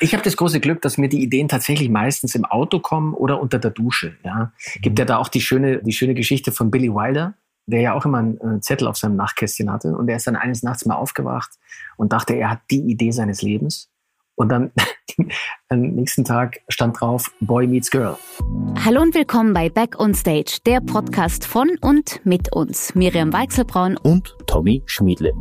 Ich habe das große Glück, dass mir die Ideen tatsächlich meistens im Auto kommen oder unter der Dusche. Ja. Gibt ja da auch die schöne, die schöne Geschichte von Billy Wilder, der ja auch immer einen äh, Zettel auf seinem Nachtkästchen hatte. Und er ist dann eines Nachts mal aufgewacht und dachte, er hat die Idee seines Lebens. Und dann am nächsten Tag stand drauf Boy Meets Girl. Hallo und willkommen bei Back on Stage, der Podcast von und mit uns, Miriam Weichselbraun und Tommy Schmiedle.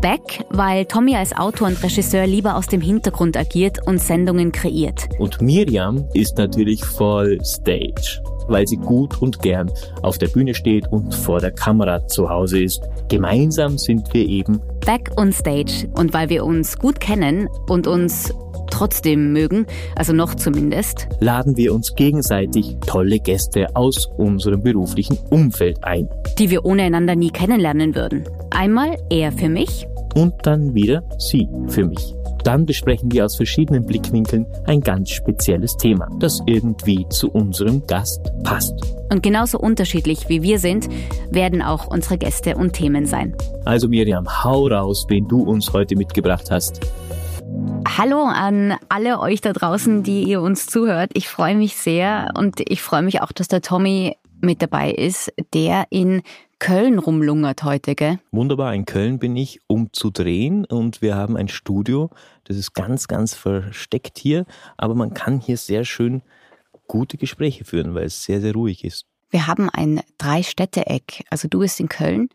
Back, weil Tommy als Autor und Regisseur lieber aus dem Hintergrund agiert und Sendungen kreiert. Und Miriam ist natürlich voll Stage weil sie gut und gern auf der Bühne steht und vor der Kamera zu Hause ist. Gemeinsam sind wir eben Back on Stage und weil wir uns gut kennen und uns trotzdem mögen, also noch zumindest, laden wir uns gegenseitig tolle Gäste aus unserem beruflichen Umfeld ein, die wir ohne einander nie kennenlernen würden. Einmal er für mich und dann wieder sie für mich. Dann besprechen wir aus verschiedenen Blickwinkeln ein ganz spezielles Thema, das irgendwie zu unserem Gast passt. Und genauso unterschiedlich wie wir sind, werden auch unsere Gäste und Themen sein. Also Miriam, hau raus, wen du uns heute mitgebracht hast. Hallo an alle euch da draußen, die ihr uns zuhört. Ich freue mich sehr und ich freue mich auch, dass der Tommy mit dabei ist, der in Köln rumlungert heute, gell? Wunderbar, in Köln bin ich, um zu drehen und wir haben ein Studio, das ist ganz, ganz versteckt hier, aber man kann hier sehr schön gute Gespräche führen, weil es sehr, sehr ruhig ist. Wir haben ein Drei-Städte-Eck. Also du bist in Köln,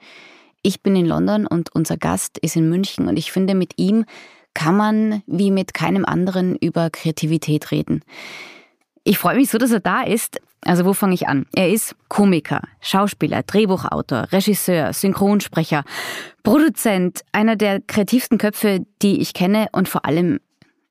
ich bin in London und unser Gast ist in München und ich finde, mit ihm kann man wie mit keinem anderen über Kreativität reden. Ich freue mich so, dass er da ist. Also wo fange ich an? Er ist Komiker, Schauspieler, Drehbuchautor, Regisseur, Synchronsprecher, Produzent, einer der kreativsten Köpfe, die ich kenne und vor allem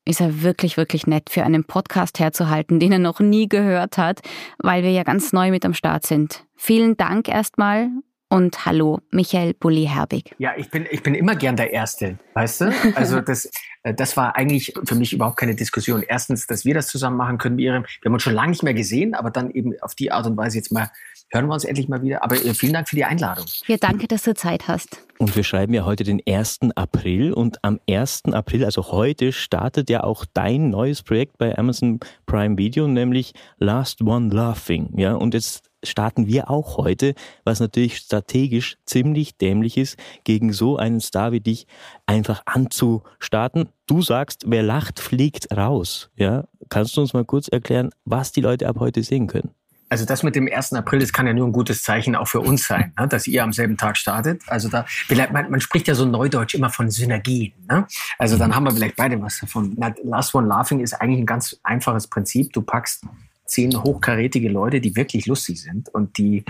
ist er wirklich, wirklich nett für einen Podcast herzuhalten, den er noch nie gehört hat, weil wir ja ganz neu mit am Start sind. Vielen Dank erstmal und hallo, Michael Bulli-Herbig. Ja, ich bin, ich bin immer gern der Erste, weißt du? Also das, äh, das war eigentlich für mich überhaupt keine Diskussion. Erstens, dass wir das zusammen machen können. Wir, wir haben uns schon lange nicht mehr gesehen, aber dann eben auf die Art und Weise jetzt mal hören wir uns endlich mal wieder. Aber äh, vielen Dank für die Einladung. Ja, danke, dass du Zeit hast. Und wir schreiben ja heute den 1. April und am 1. April, also heute, startet ja auch dein neues Projekt bei Amazon Prime Video, nämlich Last One Laughing. Ja, und jetzt starten wir auch heute, was natürlich strategisch ziemlich dämlich ist, gegen so einen Star wie dich einfach anzustarten. Du sagst, wer lacht, fliegt raus. Ja, kannst du uns mal kurz erklären, was die Leute ab heute sehen können? Also das mit dem 1. April, das kann ja nur ein gutes Zeichen auch für uns sein, ne? dass ihr am selben Tag startet. Also da, vielleicht, man, man spricht ja so neudeutsch immer von Synergien. Ne? Also dann haben wir vielleicht beide was davon. Last One Laughing ist eigentlich ein ganz einfaches Prinzip. Du packst zehn hochkarätige Leute, die wirklich lustig sind und die,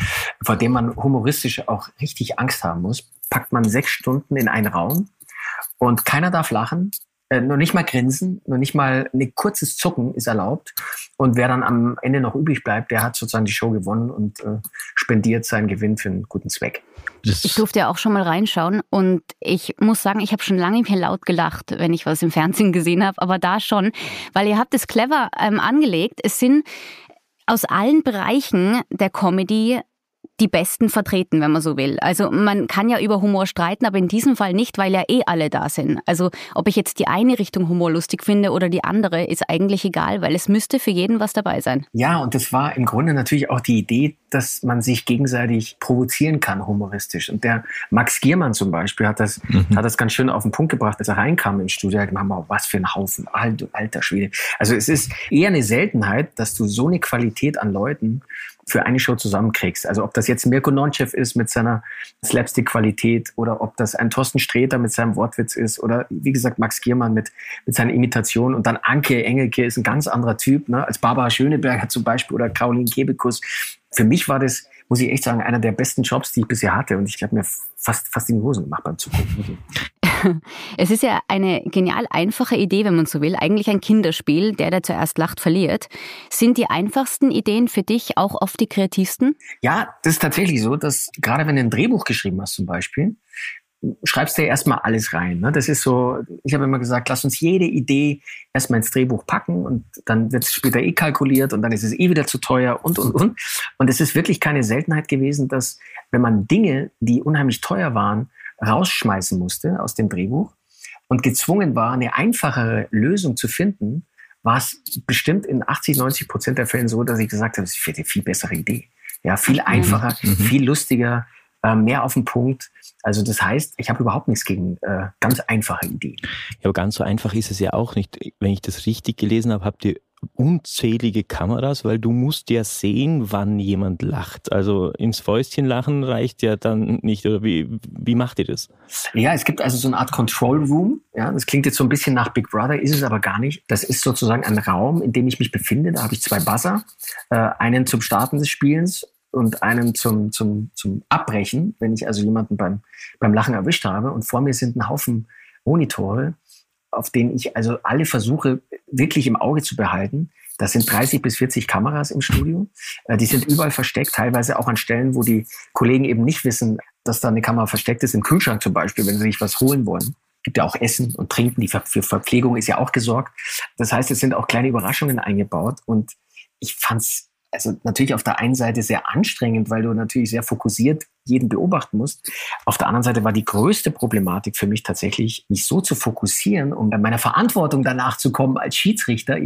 vor denen man humoristisch auch richtig Angst haben muss, packt man sechs Stunden in einen Raum und keiner darf lachen, äh, nur nicht mal grinsen, nur nicht mal ein kurzes Zucken ist erlaubt. Und wer dann am Ende noch übrig bleibt, der hat sozusagen die Show gewonnen und äh, spendiert seinen Gewinn für einen guten Zweck. Ich durfte ja auch schon mal reinschauen und ich muss sagen, ich habe schon lange mehr laut gelacht, wenn ich was im Fernsehen gesehen habe, aber da schon, weil ihr habt es clever ähm, angelegt. Es sind aus allen Bereichen der Comedy die Besten vertreten, wenn man so will. Also man kann ja über Humor streiten, aber in diesem Fall nicht, weil ja eh alle da sind. Also ob ich jetzt die eine Richtung Humor lustig finde oder die andere, ist eigentlich egal, weil es müsste für jeden was dabei sein. Ja, und das war im Grunde natürlich auch die Idee, dass man sich gegenseitig provozieren kann, humoristisch. Und der Max Giermann zum Beispiel hat das, mhm. hat das ganz schön auf den Punkt gebracht, als er reinkam ins Studio. Er hat gesagt, was für ein Haufen, alter Schwede. Also es ist eher eine Seltenheit, dass du so eine Qualität an Leuten für eine Show zusammenkriegst. Also ob das jetzt Mirko Nonchev ist mit seiner Slapstick-Qualität oder ob das ein Thorsten Sträter mit seinem Wortwitz ist oder wie gesagt Max Giermann mit, mit seiner Imitation und dann Anke Engelke ist ein ganz anderer Typ, ne, als Barbara Schöneberger zum Beispiel oder Caroline Kebekus. Für mich war das, muss ich echt sagen, einer der besten Jobs, die ich bisher hatte und ich habe mir fast, fast in die Hosen gemacht beim Zugucken. Es ist ja eine genial einfache Idee, wenn man so will. Eigentlich ein Kinderspiel. Der, der zuerst lacht, verliert. Sind die einfachsten Ideen für dich auch oft die kreativsten? Ja, das ist tatsächlich so, dass gerade wenn du ein Drehbuch geschrieben hast zum Beispiel, schreibst du ja erstmal alles rein. Ne? Das ist so, ich habe immer gesagt, lass uns jede Idee erstmal ins Drehbuch packen und dann wird es später eh kalkuliert und dann ist es eh wieder zu teuer und, und, und. Und es ist wirklich keine Seltenheit gewesen, dass wenn man Dinge, die unheimlich teuer waren, rausschmeißen musste aus dem Drehbuch und gezwungen war, eine einfachere Lösung zu finden, war es bestimmt in 80, 90 Prozent der Fällen so, dass ich gesagt habe, das ist eine viel bessere Idee. Ja, viel einfacher, mhm. viel lustiger, äh, mehr auf den Punkt. Also das heißt, ich habe überhaupt nichts gegen äh, ganz einfache Ideen. Ja, aber ganz so einfach ist es ja auch nicht. Wenn ich das richtig gelesen habe, habt ihr unzählige Kameras, weil du musst ja sehen, wann jemand lacht. Also ins Fäustchen lachen reicht ja dann nicht. Oder wie, wie macht ihr das? Ja, es gibt also so eine Art Control Room. Ja, das klingt jetzt so ein bisschen nach Big Brother, ist es aber gar nicht. Das ist sozusagen ein Raum, in dem ich mich befinde. Da habe ich zwei Buzzer, äh, einen zum Starten des Spielens und einen zum, zum, zum Abbrechen, wenn ich also jemanden beim, beim Lachen erwischt habe. Und vor mir sind ein Haufen Monitore, auf denen ich also alle versuche, wirklich im Auge zu behalten. Das sind 30 bis 40 Kameras im Studio. Äh, die sind überall versteckt, teilweise auch an Stellen, wo die Kollegen eben nicht wissen, dass da eine Kamera versteckt ist. Im Kühlschrank zum Beispiel, wenn sie sich was holen wollen. Gibt ja auch Essen und Trinken. Die für Verpflegung ist ja auch gesorgt. Das heißt, es sind auch kleine Überraschungen eingebaut. Und ich fand's also natürlich auf der einen Seite sehr anstrengend, weil du natürlich sehr fokussiert jeden beobachten musst. Auf der anderen Seite war die größte Problematik für mich tatsächlich, mich so zu fokussieren, um meiner Verantwortung danach zu kommen als Schiedsrichter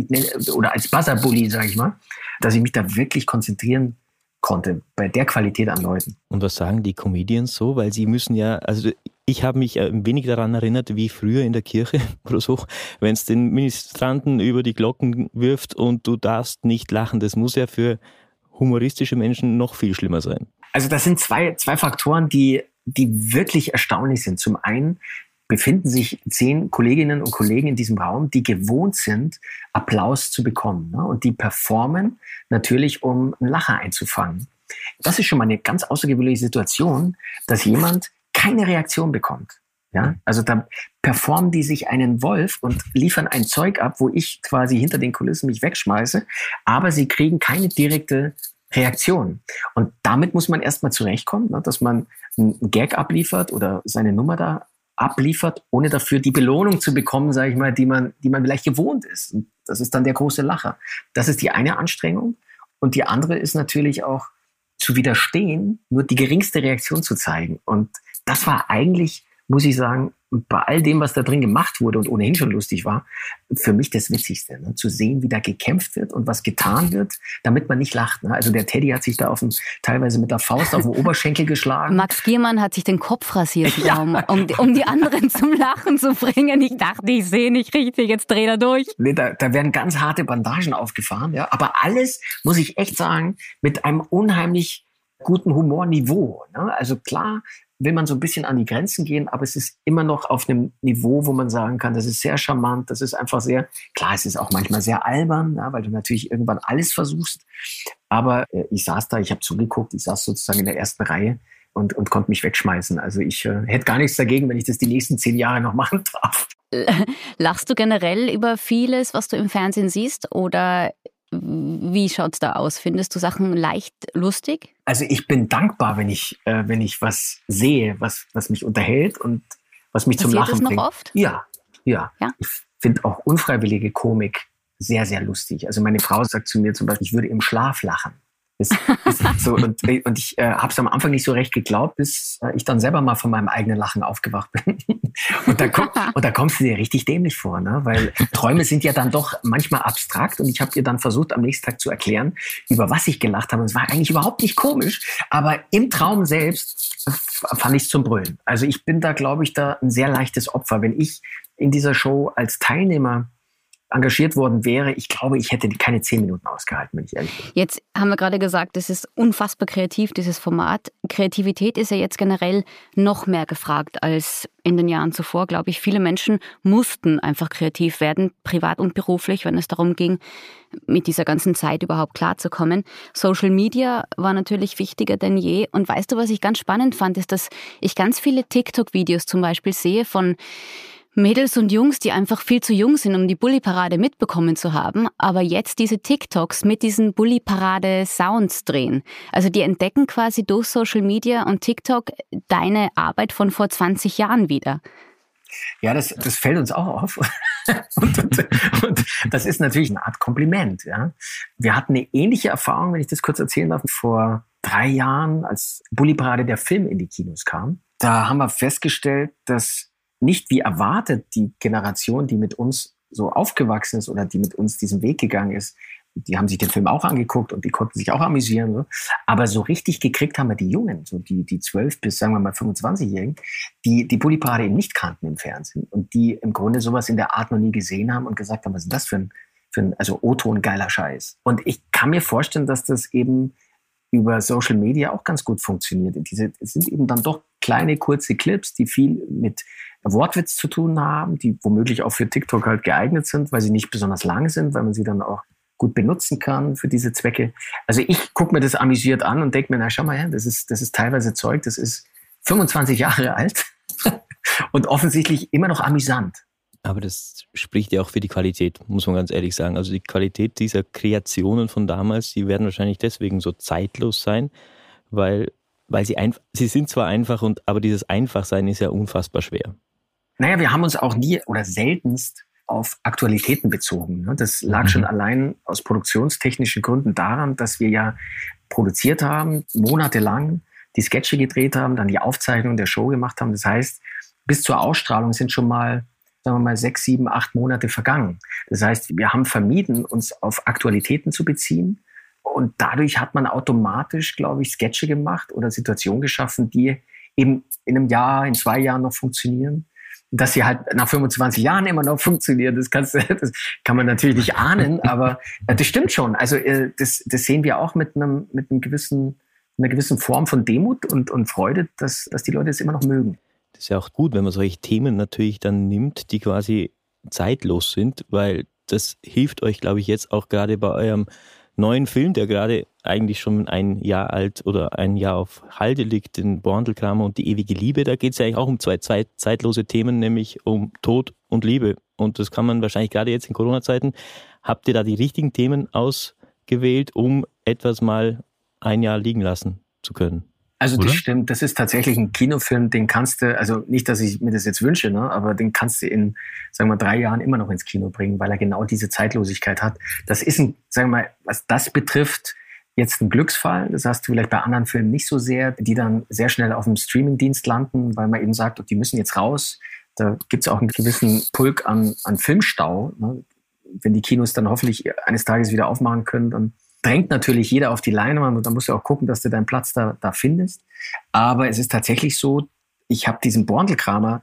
oder als Buzzerbully, sage ich mal, dass ich mich da wirklich konzentrieren konnte bei der Qualität an Leuten. Und was sagen die Comedians so? Weil sie müssen ja, also ich habe mich ein wenig daran erinnert, wie früher in der Kirche oder so, wenn es den Ministranten über die Glocken wirft und du darfst nicht lachen. Das muss ja für humoristische Menschen noch viel schlimmer sein. Also das sind zwei, zwei Faktoren, die, die wirklich erstaunlich sind. Zum einen befinden sich zehn Kolleginnen und Kollegen in diesem Raum, die gewohnt sind, Applaus zu bekommen. Ne? Und die performen natürlich, um einen Lacher einzufangen. Das ist schon mal eine ganz außergewöhnliche Situation, dass jemand keine Reaktion bekommt. Ja, also da performen die sich einen Wolf und liefern ein Zeug ab, wo ich quasi hinter den Kulissen mich wegschmeiße, aber sie kriegen keine direkte Reaktion. Und damit muss man erstmal zurechtkommen, ne, dass man einen Gag abliefert oder seine Nummer da abliefert, ohne dafür die Belohnung zu bekommen, sage ich mal, die man, die man vielleicht gewohnt ist. Und das ist dann der große Lacher. Das ist die eine Anstrengung. Und die andere ist natürlich auch zu widerstehen, nur die geringste Reaktion zu zeigen. Und das war eigentlich, muss ich sagen, bei all dem, was da drin gemacht wurde und ohnehin schon lustig war, für mich das Witzigste, ne? zu sehen, wie da gekämpft wird und was getan wird, damit man nicht lacht. Ne? Also der Teddy hat sich da auf dem, teilweise mit der Faust auf den Oberschenkel geschlagen. Max Giermann hat sich den Kopf rasiert, ja. um, um, um, die anderen zum Lachen zu bringen. Ich dachte, ich sehe nicht richtig, jetzt dreht er durch. Nee, da, da werden ganz harte Bandagen aufgefahren, ja. Aber alles, muss ich echt sagen, mit einem unheimlich guten Humorniveau. Ne? Also klar, will man so ein bisschen an die Grenzen gehen, aber es ist immer noch auf einem Niveau, wo man sagen kann, das ist sehr charmant, das ist einfach sehr, klar, es ist auch manchmal sehr albern, ja, weil du natürlich irgendwann alles versuchst. Aber äh, ich saß da, ich habe zugeguckt, ich saß sozusagen in der ersten Reihe und, und konnte mich wegschmeißen. Also ich äh, hätte gar nichts dagegen, wenn ich das die nächsten zehn Jahre noch machen darf. Lachst du generell über vieles, was du im Fernsehen siehst? Oder wie schaut es da aus? Findest du Sachen leicht lustig? Also ich bin dankbar, wenn ich, äh, wenn ich was sehe, was, was mich unterhält und was mich Passiert zum Lachen das noch bringt. oft? Ja, ja. ja? Ich finde auch unfreiwillige Komik sehr, sehr lustig. Also meine Frau sagt zu mir zum Beispiel, ich würde im Schlaf lachen. Ist, ist so, und, und ich äh, habe es am Anfang nicht so recht geglaubt, bis äh, ich dann selber mal von meinem eigenen Lachen aufgewacht bin. und, da komm, und da kommst du dir richtig dämlich vor, ne? weil Träume sind ja dann doch manchmal abstrakt und ich habe ihr dann versucht, am nächsten Tag zu erklären, über was ich gelacht habe. Und es war eigentlich überhaupt nicht komisch, aber im Traum selbst fand ich es zum Brüllen. Also ich bin da, glaube ich, da ein sehr leichtes Opfer. Wenn ich in dieser Show als Teilnehmer engagiert worden wäre, ich glaube, ich hätte keine zehn Minuten ausgehalten, wenn ich ehrlich bin. Jetzt haben wir gerade gesagt, es ist unfassbar kreativ, dieses Format. Kreativität ist ja jetzt generell noch mehr gefragt als in den Jahren zuvor, glaube ich. Viele Menschen mussten einfach kreativ werden, privat und beruflich, wenn es darum ging, mit dieser ganzen Zeit überhaupt klarzukommen. Social Media war natürlich wichtiger denn je. Und weißt du, was ich ganz spannend fand, ist, dass ich ganz viele TikTok-Videos zum Beispiel sehe von Mädels und Jungs, die einfach viel zu jung sind, um die Bully-Parade mitbekommen zu haben, aber jetzt diese TikToks mit diesen Bully-Parade-Sounds drehen. Also die entdecken quasi durch Social Media und TikTok deine Arbeit von vor 20 Jahren wieder. Ja, das, das fällt uns auch auf. und, und, und, das ist natürlich eine Art Kompliment. Ja. Wir hatten eine ähnliche Erfahrung, wenn ich das kurz erzählen darf, vor drei Jahren, als Bully Parade der Film in die Kinos kam. Da haben wir festgestellt, dass nicht wie erwartet die Generation, die mit uns so aufgewachsen ist oder die mit uns diesen Weg gegangen ist, die haben sich den Film auch angeguckt und die konnten sich auch amüsieren. So. Aber so richtig gekriegt haben wir die Jungen, so die, die 12 bis, sagen wir mal, 25-Jährigen, die die Bulli-Parade eben nicht kannten im Fernsehen und die im Grunde sowas in der Art noch nie gesehen haben und gesagt haben, was ist das für ein, für ein also O-Ton geiler Scheiß. Und ich kann mir vorstellen, dass das eben über Social Media auch ganz gut funktioniert. Diese es sind eben dann doch kleine, kurze Clips, die viel mit Wortwitz zu tun haben, die womöglich auch für TikTok halt geeignet sind, weil sie nicht besonders lang sind, weil man sie dann auch gut benutzen kann für diese Zwecke. Also ich gucke mir das amüsiert an und denke mir, na schau mal her, das ist, das ist teilweise Zeug, das ist 25 Jahre alt und offensichtlich immer noch amüsant. Aber das spricht ja auch für die Qualität, muss man ganz ehrlich sagen. Also die Qualität dieser Kreationen von damals, die werden wahrscheinlich deswegen so zeitlos sein, weil, weil sie einfach, sie sind zwar einfach und, aber dieses Einfachsein ist ja unfassbar schwer. Naja, wir haben uns auch nie oder seltenst auf Aktualitäten bezogen. Ne? Das lag schon mhm. allein aus produktionstechnischen Gründen daran, dass wir ja produziert haben, monatelang die Sketche gedreht haben, dann die Aufzeichnung der Show gemacht haben. Das heißt, bis zur Ausstrahlung sind schon mal, sagen wir mal, sechs, sieben, acht Monate vergangen. Das heißt, wir haben vermieden, uns auf Aktualitäten zu beziehen. Und dadurch hat man automatisch, glaube ich, Sketche gemacht oder Situationen geschaffen, die eben in einem Jahr, in zwei Jahren noch funktionieren dass sie halt nach 25 Jahren immer noch funktionieren, das, kannst, das kann man natürlich nicht ahnen, aber äh, das stimmt schon. Also äh, das, das sehen wir auch mit einem, mit einem gewissen, einer gewissen Form von Demut und, und Freude, dass, dass die Leute es immer noch mögen. Das ist ja auch gut, wenn man solche Themen natürlich dann nimmt, die quasi zeitlos sind, weil das hilft euch, glaube ich, jetzt auch gerade bei eurem neuen Film, der gerade eigentlich schon ein Jahr alt oder ein Jahr auf Halde liegt, den Borndelkramer und die ewige Liebe. Da geht es ja eigentlich auch um zwei Zeit, zeitlose Themen, nämlich um Tod und Liebe. Und das kann man wahrscheinlich gerade jetzt in Corona-Zeiten. Habt ihr da die richtigen Themen ausgewählt, um etwas mal ein Jahr liegen lassen zu können? Also Oder? das stimmt, das ist tatsächlich ein Kinofilm, den kannst du, also nicht, dass ich mir das jetzt wünsche, ne, aber den kannst du in, sagen wir, drei Jahren immer noch ins Kino bringen, weil er genau diese Zeitlosigkeit hat. Das ist ein, sagen wir mal, was das betrifft, jetzt ein Glücksfall. Das hast du vielleicht bei anderen Filmen nicht so sehr, die dann sehr schnell auf dem Streamingdienst landen, weil man eben sagt, die müssen jetzt raus. Da gibt es auch einen gewissen Pulk an, an Filmstau. Ne? Wenn die Kinos dann hoffentlich eines Tages wieder aufmachen können, dann drängt natürlich jeder auf die Leinwand und da musst du auch gucken, dass du deinen Platz da, da findest. Aber es ist tatsächlich so, ich habe diesen Borndelkramer,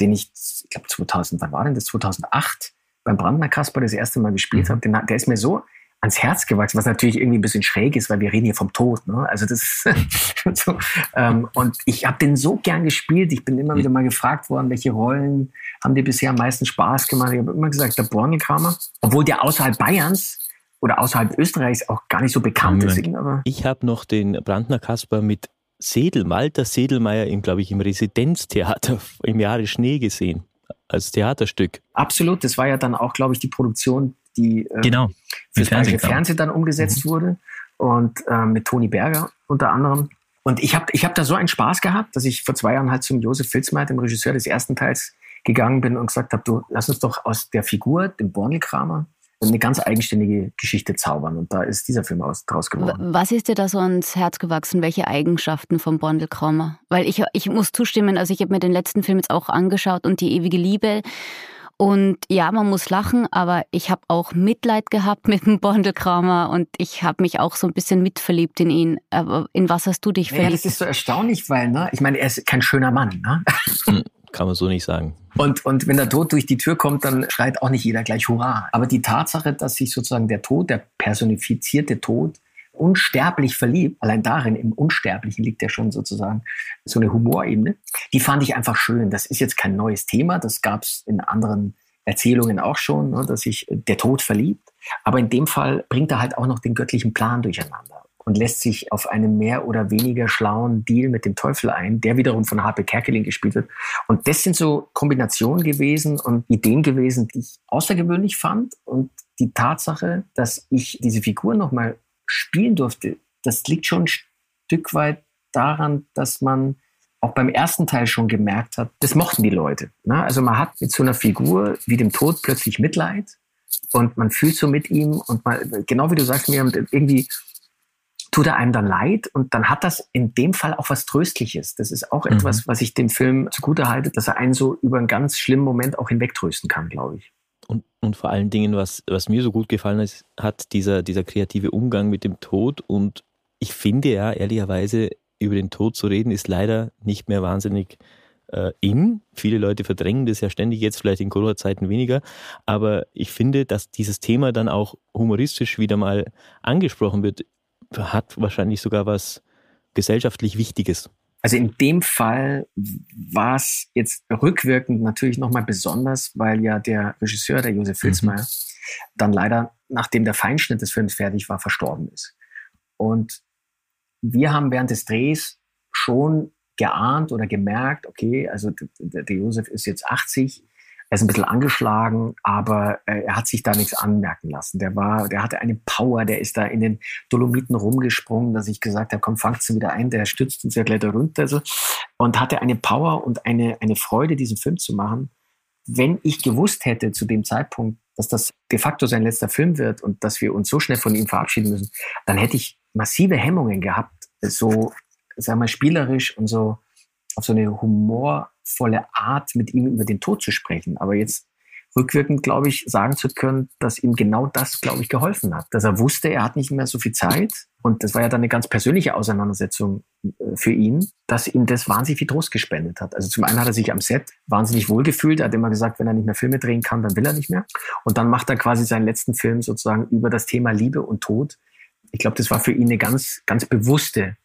den ich, ich glaube 2000, wann war denn das? 2008 beim Brandner Kasper das erste Mal gespielt mhm. habe, der ist mir so ans Herz gewachsen, was natürlich irgendwie ein bisschen schräg ist, weil wir reden hier vom Tod. Ne? Also das so, ähm, und ich habe den so gern gespielt. Ich bin immer mhm. wieder mal gefragt worden, welche Rollen haben dir bisher am meisten Spaß gemacht. Ich habe immer gesagt, der Borndelkramer, obwohl der außerhalb Bayerns oder außerhalb Österreichs auch gar nicht so bekannt ist. Ich habe noch den Brandner Kasper mit Sedel, Walter Sedelmeier, im, glaube ich, im Residenztheater im Jahre Schnee gesehen, als Theaterstück. Absolut, das war ja dann auch, glaube ich, die Produktion, die äh, genau. für das Fernsehen, Fernsehen dann umgesetzt mhm. wurde und äh, mit Toni Berger unter anderem. Und ich habe ich hab da so einen Spaß gehabt, dass ich vor zwei Jahren halt zum Josef Filzmeier, dem Regisseur des ersten Teils, gegangen bin und gesagt habe, du lass uns doch aus der Figur, dem Bornelkramer, eine ganz eigenständige Geschichte zaubern. Und da ist dieser Film aus, draus geworden. Was ist dir da so ans Herz gewachsen? Welche Eigenschaften von Bondel Kraumer? Weil ich, ich muss zustimmen, also ich habe mir den letzten Film jetzt auch angeschaut und die ewige Liebe. Und ja, man muss lachen, aber ich habe auch Mitleid gehabt mit dem Bondelkramer und ich habe mich auch so ein bisschen mitverliebt in ihn. Aber in was hast du dich verliebt? Ja, das ist so erstaunlich, weil, ne, ich meine, er ist kein schöner Mann, ne? Hm, kann man so nicht sagen. Und, und wenn der Tod durch die Tür kommt, dann schreit auch nicht jeder gleich Hurra. Aber die Tatsache, dass sich sozusagen der Tod, der personifizierte Tod, unsterblich verliebt, allein darin, im Unsterblichen liegt ja schon sozusagen so eine Humorebene, die fand ich einfach schön. Das ist jetzt kein neues Thema, das gab es in anderen Erzählungen auch schon, ne, dass sich der Tod verliebt. Aber in dem Fall bringt er halt auch noch den göttlichen Plan durcheinander und lässt sich auf einen mehr oder weniger schlauen Deal mit dem Teufel ein, der wiederum von Harpe Kerkeling gespielt wird. Und das sind so Kombinationen gewesen und Ideen gewesen, die ich außergewöhnlich fand. Und die Tatsache, dass ich diese Figur nochmal spielen durfte, das liegt schon ein Stück weit daran, dass man auch beim ersten Teil schon gemerkt hat, das mochten die Leute. Ne? Also man hat mit so einer Figur wie dem Tod plötzlich Mitleid und man fühlt so mit ihm und man, genau wie du sagst, mir irgendwie tut er einem dann leid und dann hat das in dem Fall auch was Tröstliches. Das ist auch mhm. etwas, was ich dem Film zugute halte, dass er einen so über einen ganz schlimmen Moment auch hinwegtrösten kann, glaube ich. Und, und vor allen Dingen, was, was mir so gut gefallen ist, hat dieser, dieser kreative Umgang mit dem Tod. Und ich finde ja, ehrlicherweise, über den Tod zu reden, ist leider nicht mehr wahnsinnig äh, in. Viele Leute verdrängen das ja ständig, jetzt vielleicht in Corona-Zeiten weniger. Aber ich finde, dass dieses Thema dann auch humoristisch wieder mal angesprochen wird, hat wahrscheinlich sogar was gesellschaftlich Wichtiges. Also in dem Fall war es jetzt rückwirkend natürlich nochmal besonders, weil ja der Regisseur, der Josef Filzmeier, mhm. dann leider, nachdem der Feinschnitt des Films fertig war, verstorben ist. Und wir haben während des Drehs schon geahnt oder gemerkt, okay, also der, der Josef ist jetzt 80, er ist ein bisschen angeschlagen, aber äh, er hat sich da nichts anmerken lassen. Der war, der hatte eine Power, der ist da in den Dolomiten rumgesprungen, dass ich gesagt habe, komm, fangst du wieder ein, der stützt uns ja gleich da runter. So. Und hatte eine Power und eine, eine Freude, diesen Film zu machen. Wenn ich gewusst hätte zu dem Zeitpunkt, dass das de facto sein letzter Film wird und dass wir uns so schnell von ihm verabschieden müssen, dann hätte ich massive Hemmungen gehabt, so, sagen wir, spielerisch und so auf so eine humorvolle Art mit ihm über den Tod zu sprechen. Aber jetzt rückwirkend, glaube ich, sagen zu können, dass ihm genau das, glaube ich, geholfen hat. Dass er wusste, er hat nicht mehr so viel Zeit. Und das war ja dann eine ganz persönliche Auseinandersetzung äh, für ihn, dass ihm das wahnsinnig viel Trost gespendet hat. Also zum einen hat er sich am Set wahnsinnig wohlgefühlt. Er hat immer gesagt, wenn er nicht mehr Filme drehen kann, dann will er nicht mehr. Und dann macht er quasi seinen letzten Film sozusagen über das Thema Liebe und Tod. Ich glaube, das war für ihn eine ganz, ganz bewusste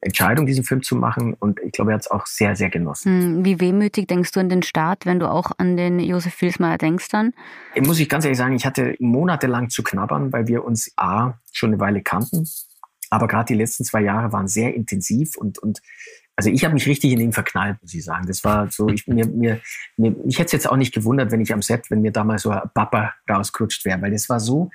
Entscheidung, diesen Film zu machen. Und ich glaube, er hat es auch sehr, sehr genossen. Hm, wie wehmütig denkst du an den Start, wenn du auch an den Josef Filsmeier denkst dann? Ich muss ich ganz ehrlich sagen, ich hatte monatelang zu knabbern, weil wir uns A, schon eine Weile kannten. Aber gerade die letzten zwei Jahre waren sehr intensiv und, und also ich habe mich richtig in ihn verknallt, muss ich sagen. Das war so, ich, mir, mir, mir, mich hätte es jetzt auch nicht gewundert, wenn ich am Set, wenn mir damals so ein Papa rausgerutscht wäre, weil das war so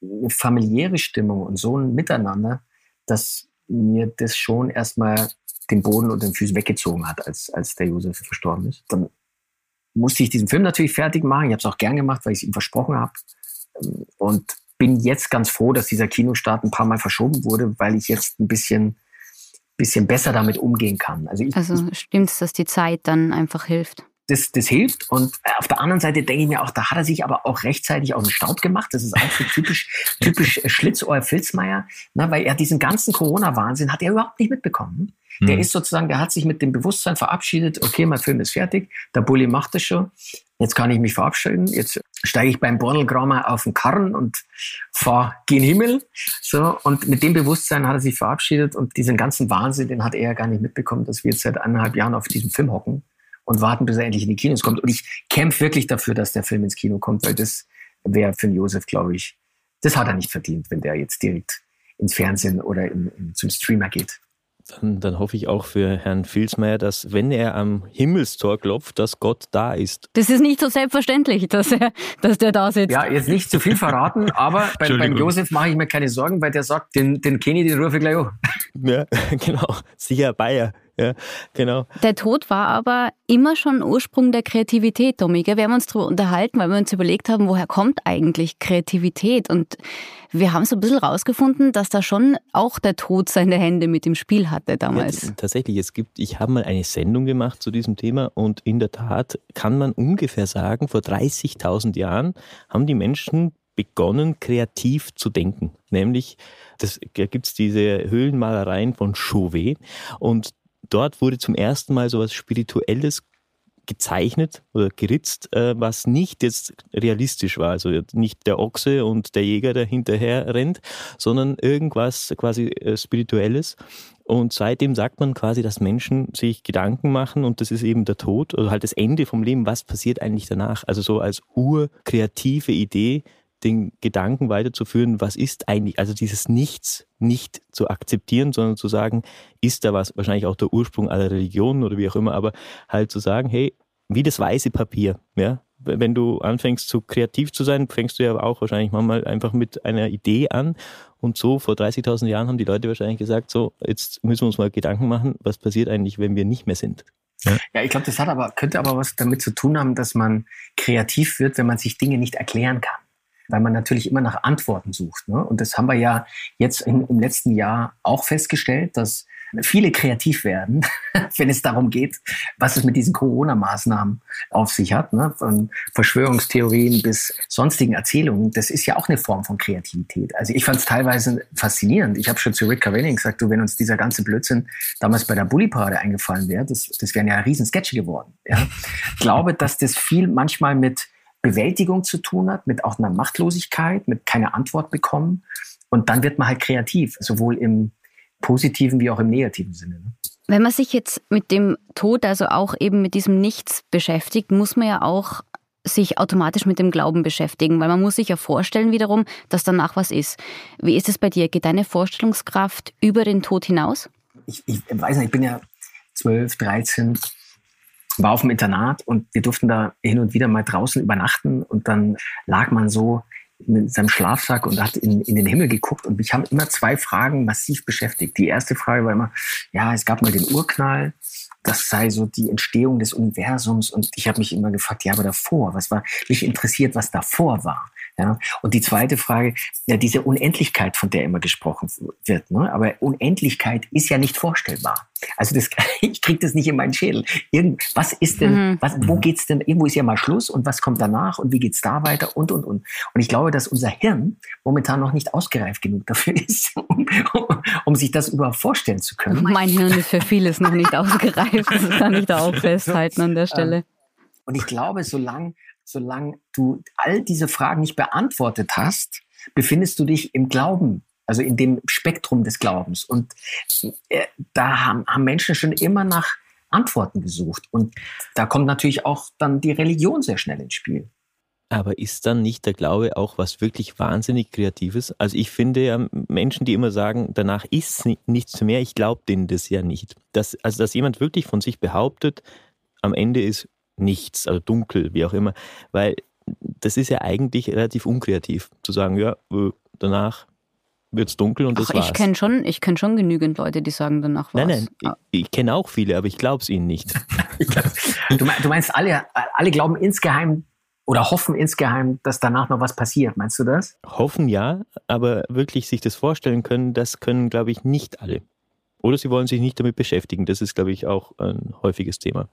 eine familiäre Stimmung und so ein Miteinander, dass mir das schon erstmal den Boden und den Füßen weggezogen hat, als, als der Josef verstorben ist. Dann musste ich diesen Film natürlich fertig machen. Ich habe es auch gern gemacht, weil ich es ihm versprochen habe. Und bin jetzt ganz froh, dass dieser Kinostart ein paar Mal verschoben wurde, weil ich jetzt ein bisschen, bisschen besser damit umgehen kann. Also, ich, also stimmt es, dass die Zeit dann einfach hilft? Das, das hilft. Und äh, auf der anderen Seite denke ich mir auch, da hat er sich aber auch rechtzeitig aus dem Staub gemacht. Das ist auch so typisch, typisch Schlitzohr Filzmeier, ne, weil er diesen ganzen Corona-Wahnsinn hat er überhaupt nicht mitbekommen. Der mhm. ist sozusagen, der hat sich mit dem Bewusstsein verabschiedet, okay, mein Film ist fertig, der Bulli macht es schon, jetzt kann ich mich verabschieden, jetzt steige ich beim Bordelgramer auf den Karren und fahre gen Himmel. So, und mit dem Bewusstsein hat er sich verabschiedet und diesen ganzen Wahnsinn, den hat er ja gar nicht mitbekommen, dass wir jetzt seit eineinhalb Jahren auf diesem Film hocken und warten, bis er endlich in die Kinos kommt. Und ich kämpfe wirklich dafür, dass der Film ins Kino kommt, weil das wäre für den Josef, glaube ich, das hat er nicht verdient, wenn der jetzt direkt ins Fernsehen oder in, in, zum Streamer geht. Dann, dann, hoffe ich auch für Herrn Filsmeier, dass wenn er am Himmelstor klopft, dass Gott da ist. Das ist nicht so selbstverständlich, dass, er, dass der da sitzt. Ja, jetzt nicht zu viel verraten, aber bei, beim Josef mache ich mir keine Sorgen, weil der sagt, den, den kenne ich, den rufe ich gleich an. Ja, genau. Sicher Bayer. Ja, genau. Der Tod war aber immer schon Ursprung der Kreativität, Tommy. Wir haben uns darüber unterhalten, weil wir uns überlegt haben, woher kommt eigentlich Kreativität? Und wir haben so ein bisschen rausgefunden, dass da schon auch der Tod seine Hände mit im Spiel hatte damals. Ja, tatsächlich, es gibt, ich habe mal eine Sendung gemacht zu diesem Thema und in der Tat kann man ungefähr sagen, vor 30.000 Jahren haben die Menschen begonnen, kreativ zu denken. Nämlich, das, da gibt es diese Höhlenmalereien von Chauvet und dort wurde zum ersten Mal so etwas Spirituelles gezeichnet oder geritzt, äh, was nicht jetzt realistisch war. Also nicht der Ochse und der Jäger, der hinterher rennt, sondern irgendwas quasi äh, Spirituelles. Und seitdem sagt man quasi, dass Menschen sich Gedanken machen und das ist eben der Tod oder halt das Ende vom Leben. Was passiert eigentlich danach? Also so als urkreative Idee den Gedanken weiterzuführen, was ist eigentlich, also dieses Nichts nicht zu akzeptieren, sondern zu sagen, ist da was, wahrscheinlich auch der Ursprung aller Religionen oder wie auch immer, aber halt zu sagen, hey, wie das weiße Papier, ja, wenn du anfängst zu kreativ zu sein, fängst du ja auch wahrscheinlich manchmal einfach mit einer Idee an. Und so vor 30.000 Jahren haben die Leute wahrscheinlich gesagt, so, jetzt müssen wir uns mal Gedanken machen, was passiert eigentlich, wenn wir nicht mehr sind. Ja, ja ich glaube, das hat aber, könnte aber was damit zu tun haben, dass man kreativ wird, wenn man sich Dinge nicht erklären kann weil man natürlich immer nach Antworten sucht. Ne? Und das haben wir ja jetzt in, im letzten Jahr auch festgestellt, dass viele kreativ werden, wenn es darum geht, was es mit diesen Corona-Maßnahmen auf sich hat, ne? von Verschwörungstheorien bis sonstigen Erzählungen. Das ist ja auch eine Form von Kreativität. Also ich fand es teilweise faszinierend. Ich habe schon zu Rick Cavani gesagt, du, wenn uns dieser ganze Blödsinn damals bei der Bully-Parade eingefallen wäre, das, das wären ja riesen Sketche geworden. Ja? Ich glaube, dass das viel manchmal mit Bewältigung zu tun hat, mit auch einer Machtlosigkeit, mit keine Antwort bekommen. Und dann wird man halt kreativ, sowohl im positiven wie auch im negativen Sinne. Ne? Wenn man sich jetzt mit dem Tod, also auch eben mit diesem Nichts beschäftigt, muss man ja auch sich automatisch mit dem Glauben beschäftigen, weil man muss sich ja vorstellen wiederum, dass danach was ist. Wie ist es bei dir? Geht deine Vorstellungskraft über den Tod hinaus? Ich, ich weiß nicht, ich bin ja 12, 13, war auf dem Internat und wir durften da hin und wieder mal draußen übernachten und dann lag man so in seinem Schlafsack und hat in, in den Himmel geguckt und mich haben immer zwei Fragen massiv beschäftigt. Die erste Frage war immer, ja, es gab mal den Urknall, das sei so die Entstehung des Universums und ich habe mich immer gefragt, ja, aber davor, was war, mich interessiert, was davor war. Ja? Und die zweite Frage, ja, diese Unendlichkeit, von der immer gesprochen wird. Ne? Aber Unendlichkeit ist ja nicht vorstellbar. Also das, ich kriege das nicht in meinen Schädel. Irgend, was ist denn, mhm. was, wo geht's denn, irgendwo ist ja mal Schluss und was kommt danach und wie geht's da weiter und, und, und. Und ich glaube, dass unser Hirn momentan noch nicht ausgereift genug dafür ist, um, um, um sich das überhaupt vorstellen zu können. Mein Hirn ist für vieles noch nicht ausgereift. Das kann ich da auch festhalten an der Stelle. Und ich glaube, solange solange du all diese Fragen nicht beantwortet hast, befindest du dich im Glauben, also in dem Spektrum des Glaubens. Und äh, da haben, haben Menschen schon immer nach Antworten gesucht. Und da kommt natürlich auch dann die Religion sehr schnell ins Spiel. Aber ist dann nicht der Glaube auch was wirklich wahnsinnig Kreatives? Also ich finde ja Menschen, die immer sagen, danach ist nichts mehr, ich glaube denen das ja nicht. Dass, also dass jemand wirklich von sich behauptet, am Ende ist nichts, also dunkel, wie auch immer. Weil das ist ja eigentlich relativ unkreativ, zu sagen, ja, äh, danach wird es dunkel und das Ach, war's. Ich kenne schon, kenn schon genügend Leute, die sagen, danach war's. Nein, nein, ich, ich kenne auch viele, aber ich glaube es ihnen nicht. du, meinst, du meinst, alle, alle glauben insgeheim oder hoffen insgeheim, dass danach noch was passiert. Meinst du das? Hoffen ja, aber wirklich sich das vorstellen können, das können, glaube ich, nicht alle. Oder sie wollen sich nicht damit beschäftigen. Das ist, glaube ich, auch ein häufiges Thema.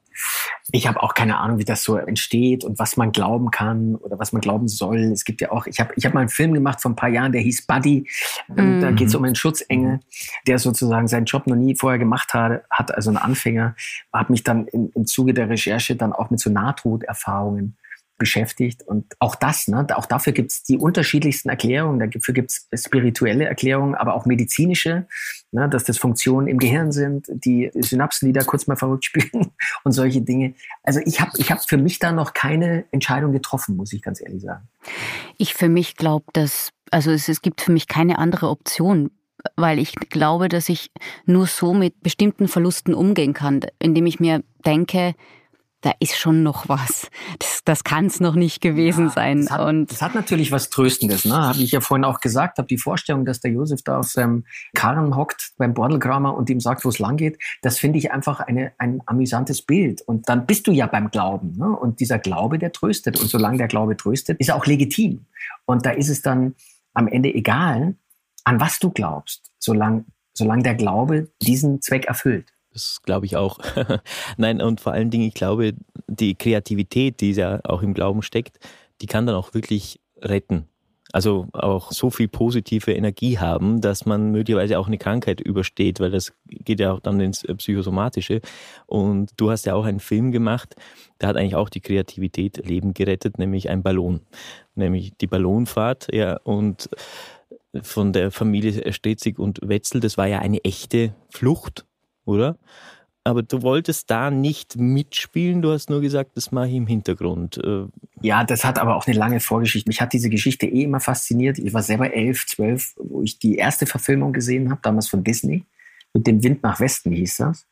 Ich habe auch keine Ahnung, wie das so entsteht und was man glauben kann oder was man glauben soll. Es gibt ja auch, ich habe ich hab mal einen Film gemacht vor ein paar Jahren, der hieß Buddy. Mhm. Da geht es um einen Schutzengel, der sozusagen seinen Job noch nie vorher gemacht hat, hat also ein Anfänger, hat mich dann im, im Zuge der Recherche dann auch mit so Nahtoderfahrungen beschäftigt. Und auch das, ne, auch dafür gibt es die unterschiedlichsten Erklärungen. Dafür gibt es spirituelle Erklärungen, aber auch medizinische, ne, dass das Funktionen im Gehirn sind, die Synapsen, die da kurz mal verrückt spielen und solche Dinge. Also ich habe ich hab für mich da noch keine Entscheidung getroffen, muss ich ganz ehrlich sagen. Ich für mich glaube, dass, also es, es gibt für mich keine andere Option weil ich glaube, dass ich nur so mit bestimmten Verlusten umgehen kann, indem ich mir denke, da ist schon noch was. Das, das kann es noch nicht gewesen ja, sein. Das hat, und das hat natürlich was Tröstendes, ne? Habe ich ja vorhin auch gesagt, habe die Vorstellung, dass der Josef da auf seinem Karren hockt beim Bordelkramer und ihm sagt, wo es lang geht. Das finde ich einfach eine, ein amüsantes Bild. Und dann bist du ja beim Glauben. Ne? Und dieser Glaube, der tröstet. Und solange der Glaube tröstet, ist er auch legitim. Und da ist es dann am Ende egal, an was du glaubst, solange, solange der Glaube diesen Zweck erfüllt. Das glaube ich auch. Nein, und vor allen Dingen, ich glaube, die Kreativität, die ja auch im Glauben steckt, die kann dann auch wirklich retten. Also auch so viel positive Energie haben, dass man möglicherweise auch eine Krankheit übersteht, weil das geht ja auch dann ins Psychosomatische. Und du hast ja auch einen Film gemacht, der hat eigentlich auch die Kreativität Leben gerettet, nämlich ein Ballon. Nämlich die Ballonfahrt, ja, und von der Familie Stetzig und Wetzel, das war ja eine echte Flucht oder? Aber du wolltest da nicht mitspielen, du hast nur gesagt, das mache ich im Hintergrund. Äh, ja, das hat aber auch eine lange Vorgeschichte. Mich hat diese Geschichte eh immer fasziniert. Ich war selber elf, zwölf, wo ich die erste Verfilmung gesehen habe, damals von Disney. Mit dem Wind nach Westen hieß das.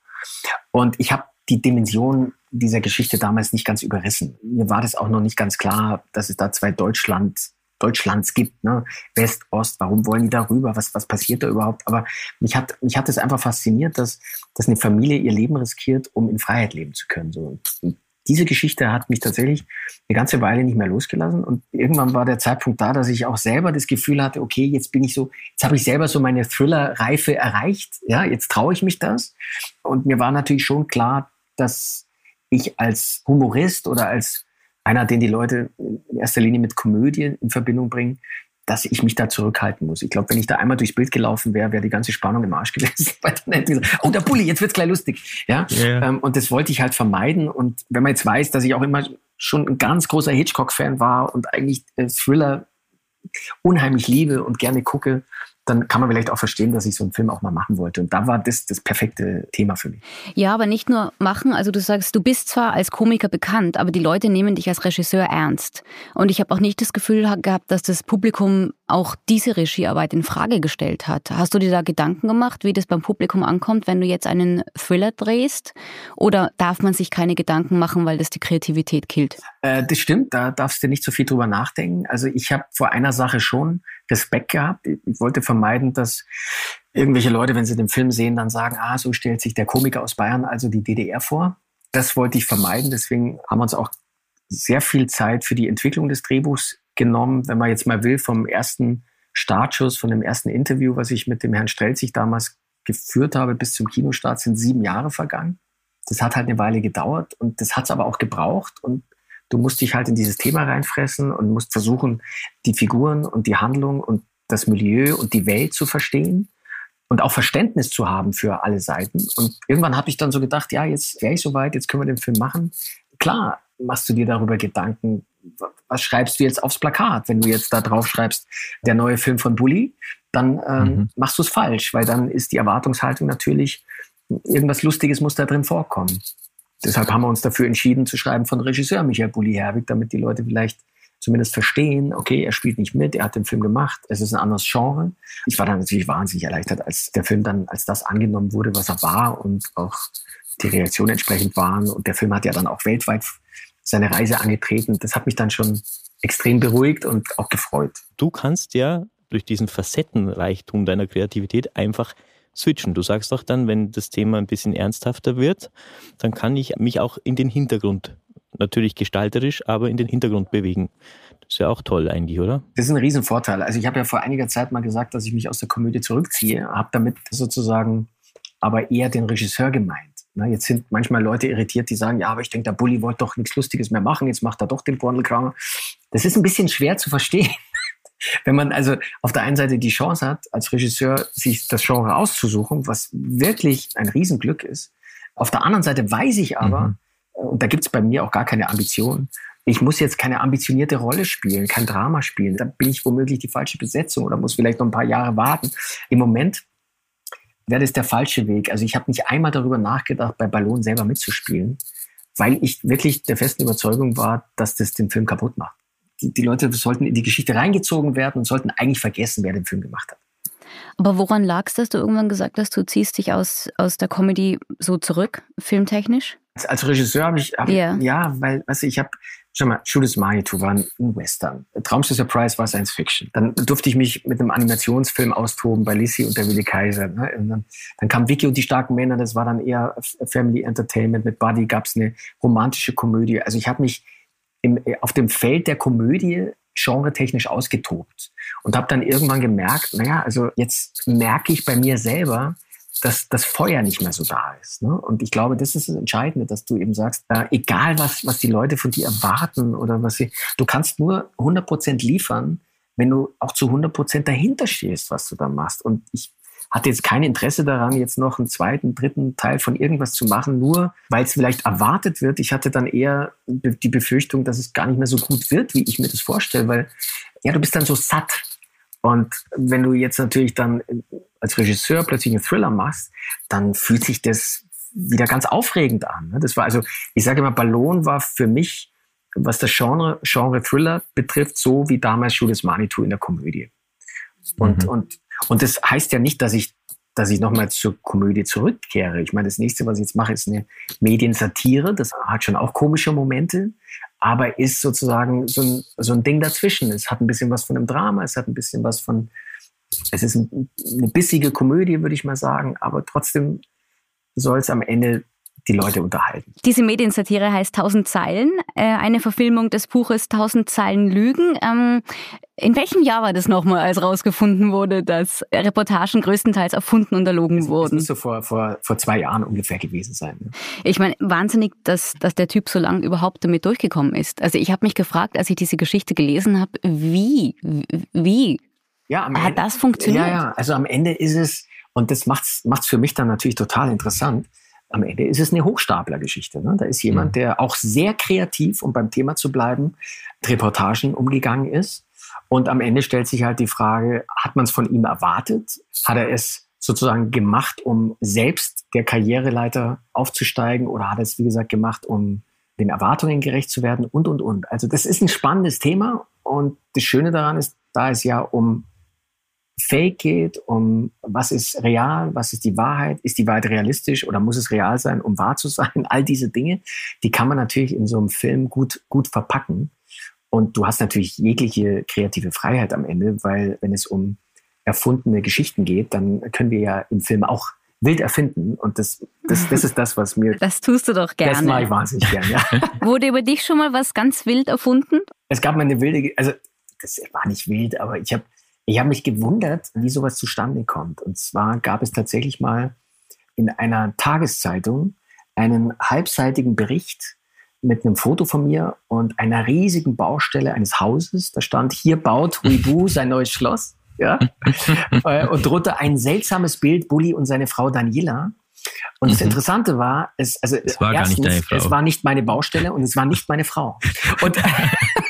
Und ich habe die Dimension dieser Geschichte damals nicht ganz überrissen. Mir war das auch noch nicht ganz klar, dass es da zwei Deutschland Deutschlands gibt, ne? West, Ost, warum wollen die darüber? Was, was passiert da überhaupt? Aber mich hat, mich hat es einfach fasziniert, dass, dass eine Familie ihr Leben riskiert, um in Freiheit leben zu können. So. Und diese Geschichte hat mich tatsächlich eine ganze Weile nicht mehr losgelassen. Und irgendwann war der Zeitpunkt da, dass ich auch selber das Gefühl hatte, okay, jetzt bin ich so, jetzt habe ich selber so meine Thriller-Reife erreicht. Ja, jetzt traue ich mich das. Und mir war natürlich schon klar, dass ich als Humorist oder als einer, den die Leute in erster Linie mit Komödie in Verbindung bringen, dass ich mich da zurückhalten muss. Ich glaube, wenn ich da einmal durchs Bild gelaufen wäre, wäre die ganze Spannung im Arsch gewesen. Oh, der Bulli, jetzt wird's gleich lustig. Ja? Yeah. Ähm, und das wollte ich halt vermeiden. Und wenn man jetzt weiß, dass ich auch immer schon ein ganz großer Hitchcock-Fan war und eigentlich äh, Thriller unheimlich liebe und gerne gucke, dann kann man vielleicht auch verstehen, dass ich so einen Film auch mal machen wollte. Und da war das das perfekte Thema für mich. Ja, aber nicht nur machen. Also du sagst, du bist zwar als Komiker bekannt, aber die Leute nehmen dich als Regisseur ernst. Und ich habe auch nicht das Gefühl gehabt, dass das Publikum auch diese Regiearbeit in Frage gestellt hat. Hast du dir da Gedanken gemacht, wie das beim Publikum ankommt, wenn du jetzt einen Thriller drehst? Oder darf man sich keine Gedanken machen, weil das die Kreativität killt? Äh, das stimmt, da darfst du nicht so viel drüber nachdenken. Also ich habe vor einer Sache schon Respekt gehabt. Ich wollte vermeiden, dass irgendwelche Leute, wenn sie den Film sehen, dann sagen, ah, so stellt sich der Komiker aus Bayern, also die DDR vor. Das wollte ich vermeiden. Deswegen haben wir uns auch sehr viel Zeit für die Entwicklung des Drehbuchs genommen, wenn man jetzt mal will, vom ersten Startschuss, von dem ersten Interview, was ich mit dem Herrn Strelzig damals geführt habe, bis zum Kinostart sind sieben Jahre vergangen. Das hat halt eine Weile gedauert und das hat es aber auch gebraucht und Du musst dich halt in dieses Thema reinfressen und musst versuchen, die Figuren und die Handlung und das Milieu und die Welt zu verstehen und auch Verständnis zu haben für alle Seiten. Und irgendwann habe ich dann so gedacht, ja, jetzt wäre ich soweit, jetzt können wir den Film machen. Klar, machst du dir darüber Gedanken, was schreibst du jetzt aufs Plakat? Wenn du jetzt da drauf schreibst, der neue Film von Bully, dann ähm, mhm. machst du es falsch, weil dann ist die Erwartungshaltung natürlich, irgendwas Lustiges muss da drin vorkommen. Deshalb haben wir uns dafür entschieden zu schreiben von Regisseur Michael Bulli-Herwig, damit die Leute vielleicht zumindest verstehen, okay, er spielt nicht mit, er hat den Film gemacht, es ist ein anderes Genre. Ich war dann natürlich wahnsinnig erleichtert, als der Film dann als das angenommen wurde, was er war und auch die Reaktionen entsprechend waren. Und der Film hat ja dann auch weltweit seine Reise angetreten. Das hat mich dann schon extrem beruhigt und auch gefreut. Du kannst ja durch diesen Facettenreichtum deiner Kreativität einfach switchen. Du sagst doch dann, wenn das Thema ein bisschen ernsthafter wird, dann kann ich mich auch in den Hintergrund, natürlich gestalterisch, aber in den Hintergrund bewegen. Das ist ja auch toll eigentlich, oder? Das ist ein Riesenvorteil. Also ich habe ja vor einiger Zeit mal gesagt, dass ich mich aus der Komödie zurückziehe, habe damit sozusagen aber eher den Regisseur gemeint. jetzt sind manchmal Leute irritiert, die sagen, ja, aber ich denke, der Bulli wollte doch nichts Lustiges mehr machen, jetzt macht er doch den Bordelkramer. Das ist ein bisschen schwer zu verstehen. Wenn man also auf der einen Seite die Chance hat, als Regisseur sich das Genre auszusuchen, was wirklich ein Riesenglück ist. Auf der anderen Seite weiß ich aber, mhm. Äh, und da gibt es bei mir auch gar keine Ambition, ich muss jetzt keine ambitionierte Rolle spielen, kein Drama spielen. Da bin ich womöglich die falsche Besetzung oder muss vielleicht noch ein paar Jahre warten. Im Moment wäre das der falsche Weg. Also ich habe nicht einmal darüber nachgedacht, bei Ballon selber mitzuspielen, weil ich wirklich der festen Überzeugung war, dass das den Film kaputt macht die, die Leute sollten in die Geschichte reingezogen werden und sollten eigentlich vergessen, wer den Film gemacht hat. Aber woran lag es, dass du irgendwann gesagt hast, du ziehst dich aus, aus der Comedy so zurück, filmtechnisch? Als Regisseur habe ich, hab, yeah. ja, weil, weißt du, ich habe, schau mal, Judas Manitou war ein Western. Traumste Surprise war Science Fiction. Dann durfte ich mich mit einem Animationsfilm austoben bei Lissy und der Willi Kaiser. Ne? Dann, dann, kam Vicky und die starken Männer, das war dann eher Family Entertainment. Mit Buddy gab es eine romantische Komödie. Also ich habe mich im, äh, auf dem Feld der Komödie genretechnisch ausgetobt und habe dann irgendwann gemerkt, naja, also jetzt merke ich bei mir selber, dass das Feuer nicht mehr so da ist. Ne? Und ich glaube, das ist das Entscheidende, dass du eben sagst, äh, egal was, was die Leute von dir erwarten oder was sie, du kannst nur 100 Prozent liefern, wenn du auch zu 100 Prozent dahinter stehst, was du da machst. Und ich hatte jetzt kein Interesse daran, jetzt noch einen zweiten, dritten Teil von irgendwas zu machen, nur weil es vielleicht erwartet wird. Ich hatte dann eher die Befürchtung, dass es gar nicht mehr so gut wird, wie ich mir das vorstelle, weil ja, du bist dann so satt. Und wenn du jetzt natürlich dann als Regisseur plötzlich einen Thriller machst, dann fühlt sich das wieder ganz aufregend an. Ne? Das war also, ich sage immer, Ballon war für mich, was das Genre, Genre Thriller betrifft, so wie damals Julius Manitou in der Komödie. Und, mhm. und und das heißt ja nicht, dass ich, dass ich nochmal zur Komödie zurückkehre. Ich meine, das nächste, was ich jetzt mache, ist eine Mediensatire. Das hat schon auch komische Momente, aber ist sozusagen so ein, so ein Ding dazwischen. Es hat ein bisschen was von einem Drama, es hat ein bisschen was von, es ist eine bissige Komödie, würde ich mal sagen, aber trotzdem soll es am Ende die Leute unterhalten. Diese Mediensatire heißt Tausend Zeilen, äh, eine Verfilmung des Buches Tausend Zeilen Lügen. Ähm, in welchem Jahr war das nochmal, als rausgefunden wurde, dass Reportagen größtenteils erfunden und erlogen das, wurden? Das muss so vor, vor, vor zwei Jahren ungefähr gewesen sein. Ne? Ich meine, wahnsinnig, dass, dass der Typ so lange überhaupt damit durchgekommen ist. Also ich habe mich gefragt, als ich diese Geschichte gelesen habe, wie, wie ja, hat Ende, das funktioniert? Ja, ja, also am Ende ist es, und das macht es für mich dann natürlich total interessant, am Ende ist es eine Hochstaplergeschichte. Ne? Da ist jemand, mhm. der auch sehr kreativ, um beim Thema zu bleiben, Reportagen umgegangen ist. Und am Ende stellt sich halt die Frage, hat man es von ihm erwartet? Hat er es sozusagen gemacht, um selbst der Karriereleiter aufzusteigen? Oder hat er es, wie gesagt, gemacht, um den Erwartungen gerecht zu werden? Und, und, und. Also das ist ein spannendes Thema. Und das Schöne daran ist, da es ja um Fake geht, um was ist real, was ist die Wahrheit, ist die Wahrheit realistisch oder muss es real sein, um wahr zu sein? All diese Dinge, die kann man natürlich in so einem Film gut, gut verpacken. Und du hast natürlich jegliche kreative Freiheit am Ende, weil wenn es um erfundene Geschichten geht, dann können wir ja im Film auch wild erfinden. Und das, das, das ist das, was mir. Das tust du doch gerne. Das mache ich wahnsinnig gerne, ja. Wurde über dich schon mal was ganz wild erfunden? Es gab mal eine wilde, also das war nicht wild, aber ich habe ich hab mich gewundert, wie sowas zustande kommt. Und zwar gab es tatsächlich mal in einer Tageszeitung einen halbseitigen Bericht mit einem Foto von mir und einer riesigen Baustelle eines Hauses. Da stand, hier baut Huibu sein neues Schloss. Ja? Äh, und drunter ein seltsames Bild, Bulli und seine Frau Daniela. Und mhm. das Interessante war, es, also es war erstens, gar nicht deine Frau. es war nicht meine Baustelle und es war nicht meine Frau. Und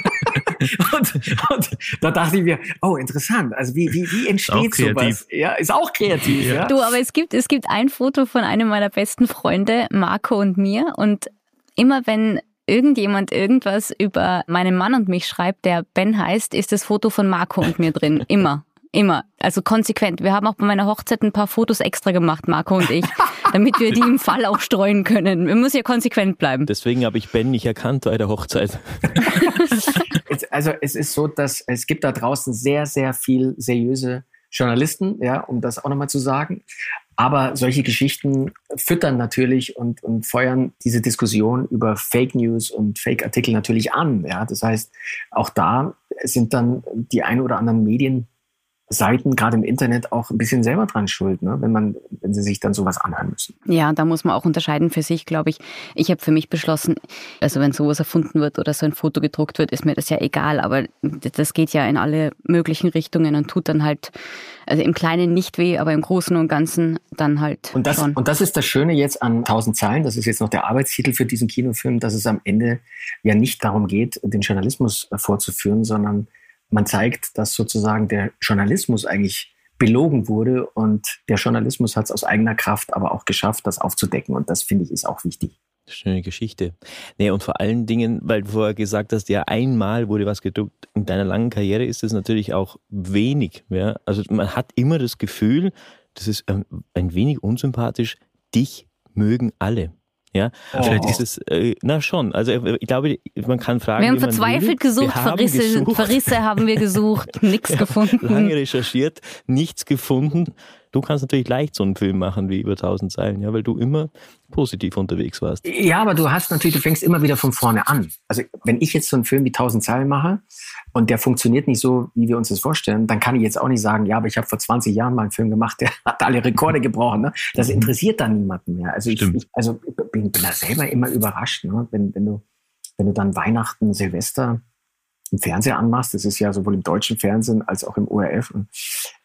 und, und da dachte ich mir, oh, interessant. Also wie, wie, wie entsteht sowas? Ja, ist auch kreativ. Ja. ja. Du, aber es gibt, es gibt ein Foto von einem meiner besten Freunde, Marco und mir. Und immer wenn irgendjemand irgendwas über meinen Mann und mich schreibt, der Ben heißt, ist das Foto von Marco und mir drin. Immer. Immer. Also konsequent. Wir haben auch bei meiner Hochzeit ein paar Fotos extra gemacht, Marco und ich, damit wir die im Fall auch streuen können. Wir müssen ja konsequent bleiben. Deswegen habe ich Ben nicht erkannt bei der Hochzeit. also es ist so, dass es gibt da draußen sehr, sehr viel seriöse Journalisten, ja, um das auch nochmal zu sagen. Aber solche Geschichten füttern natürlich und, und feuern diese Diskussion über Fake News und Fake-Artikel natürlich an. Ja. Das heißt, auch da sind dann die ein oder anderen Medien Seiten, gerade im Internet, auch ein bisschen selber dran schuld, ne? wenn man, wenn sie sich dann sowas anhören müssen. Ja, da muss man auch unterscheiden für sich, glaube ich. Ich habe für mich beschlossen, also wenn sowas erfunden wird oder so ein Foto gedruckt wird, ist mir das ja egal, aber das geht ja in alle möglichen Richtungen und tut dann halt, also im Kleinen nicht weh, aber im Großen und Ganzen dann halt und das, schon. Und das ist das Schöne jetzt an 1000 Zeilen, das ist jetzt noch der Arbeitstitel für diesen Kinofilm, dass es am Ende ja nicht darum geht, den Journalismus vorzuführen, sondern man zeigt, dass sozusagen der Journalismus eigentlich belogen wurde und der Journalismus hat es aus eigener Kraft aber auch geschafft, das aufzudecken und das finde ich ist auch wichtig. Schöne Geschichte. Nee, und vor allen Dingen, weil du vorher gesagt hast, ja, einmal wurde was gedruckt. In deiner langen Karriere ist es natürlich auch wenig. Ja? Also man hat immer das Gefühl, das ist ähm, ein wenig unsympathisch, dich mögen alle. Ja, oh. vielleicht ist es, äh, na schon. Also ich glaube, man kann fragen. Wir haben verzweifelt gesucht, Verrisse, gesucht. Verrisse haben wir gesucht, nichts gefunden. Lange recherchiert, nichts gefunden. Du kannst natürlich leicht so einen Film machen wie über 1000 Zeilen, ja, weil du immer positiv unterwegs warst. Ja, aber du hast natürlich, du fängst immer wieder von vorne an. Also wenn ich jetzt so einen Film wie 1000 Zeilen mache und der funktioniert nicht so, wie wir uns das vorstellen, dann kann ich jetzt auch nicht sagen, ja, aber ich habe vor 20 Jahren mal einen Film gemacht, der hat alle Rekorde gebrochen. Ne? Das mhm. interessiert dann niemanden mehr. Also ich, ich, also bin, bin da selber immer überrascht, ne? wenn, wenn du wenn du dann Weihnachten, Silvester im Fernseher anmachst, das ist ja sowohl im deutschen Fernsehen als auch im ORF, und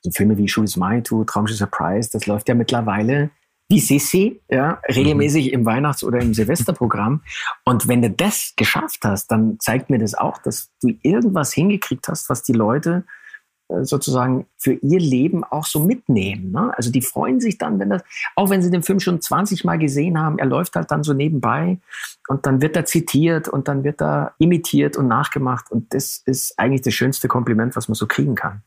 so Filme wie Shoes Maitu, Traumschiff Surprise, das läuft ja mittlerweile wie Sissi, ja, regelmäßig mhm. im Weihnachts- oder im Silvesterprogramm. Und wenn du das geschafft hast, dann zeigt mir das auch, dass du irgendwas hingekriegt hast, was die Leute sozusagen für ihr Leben auch so mitnehmen. Ne? Also die freuen sich dann, wenn das, auch wenn sie den Film schon 20 Mal gesehen haben, er läuft halt dann so nebenbei und dann wird er zitiert und dann wird er imitiert und nachgemacht und das ist eigentlich das schönste Kompliment, was man so kriegen kann.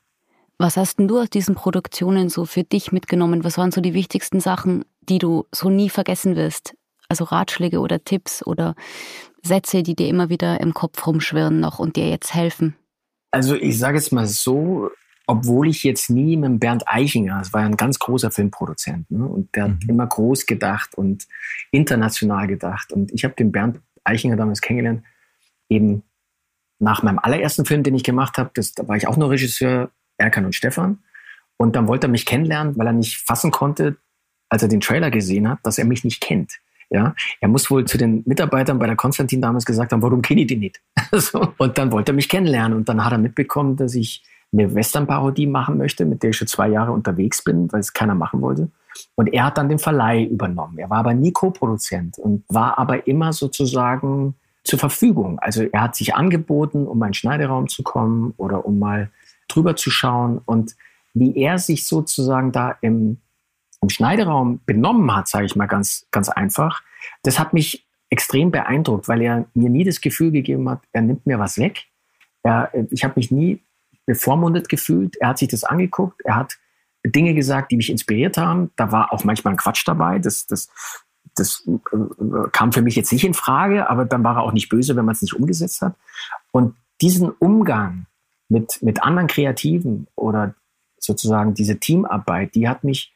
Was hast denn du aus diesen Produktionen so für dich mitgenommen? Was waren so die wichtigsten Sachen, die du so nie vergessen wirst? Also Ratschläge oder Tipps oder Sätze, die dir immer wieder im Kopf rumschwirren noch und dir jetzt helfen? Also ich sage jetzt mal so, obwohl ich jetzt nie mit Bernd Eichinger, das war ja ein ganz großer Filmproduzent, ne? und der mhm. hat immer groß gedacht und international gedacht. Und ich habe den Bernd Eichinger damals kennengelernt, eben nach meinem allerersten Film, den ich gemacht habe, da war ich auch noch Regisseur, Erkan und Stefan. Und dann wollte er mich kennenlernen, weil er nicht fassen konnte, als er den Trailer gesehen hat, dass er mich nicht kennt. Ja, er muss wohl zu den Mitarbeitern bei der Konstantin damals gesagt haben, warum kenne ich die nicht? so. Und dann wollte er mich kennenlernen und dann hat er mitbekommen, dass ich eine Western-Parodie machen möchte, mit der ich schon zwei Jahre unterwegs bin, weil es keiner machen wollte. Und er hat dann den Verleih übernommen. Er war aber nie Co-Produzent und war aber immer sozusagen zur Verfügung. Also er hat sich angeboten, um meinen Schneideraum zu kommen oder um mal drüber zu schauen. Und wie er sich sozusagen da im, im Schneideraum benommen hat, sage ich mal ganz, ganz einfach, das hat mich extrem beeindruckt, weil er mir nie das Gefühl gegeben hat, er nimmt mir was weg. Er, ich habe mich nie bevormundet gefühlt. Er hat sich das angeguckt. Er hat Dinge gesagt, die mich inspiriert haben. Da war auch manchmal ein Quatsch dabei. Das, das, das äh, kam für mich jetzt nicht in Frage, aber dann war er auch nicht böse, wenn man es nicht umgesetzt hat. Und diesen Umgang mit, mit anderen Kreativen oder sozusagen diese Teamarbeit, die hat mich,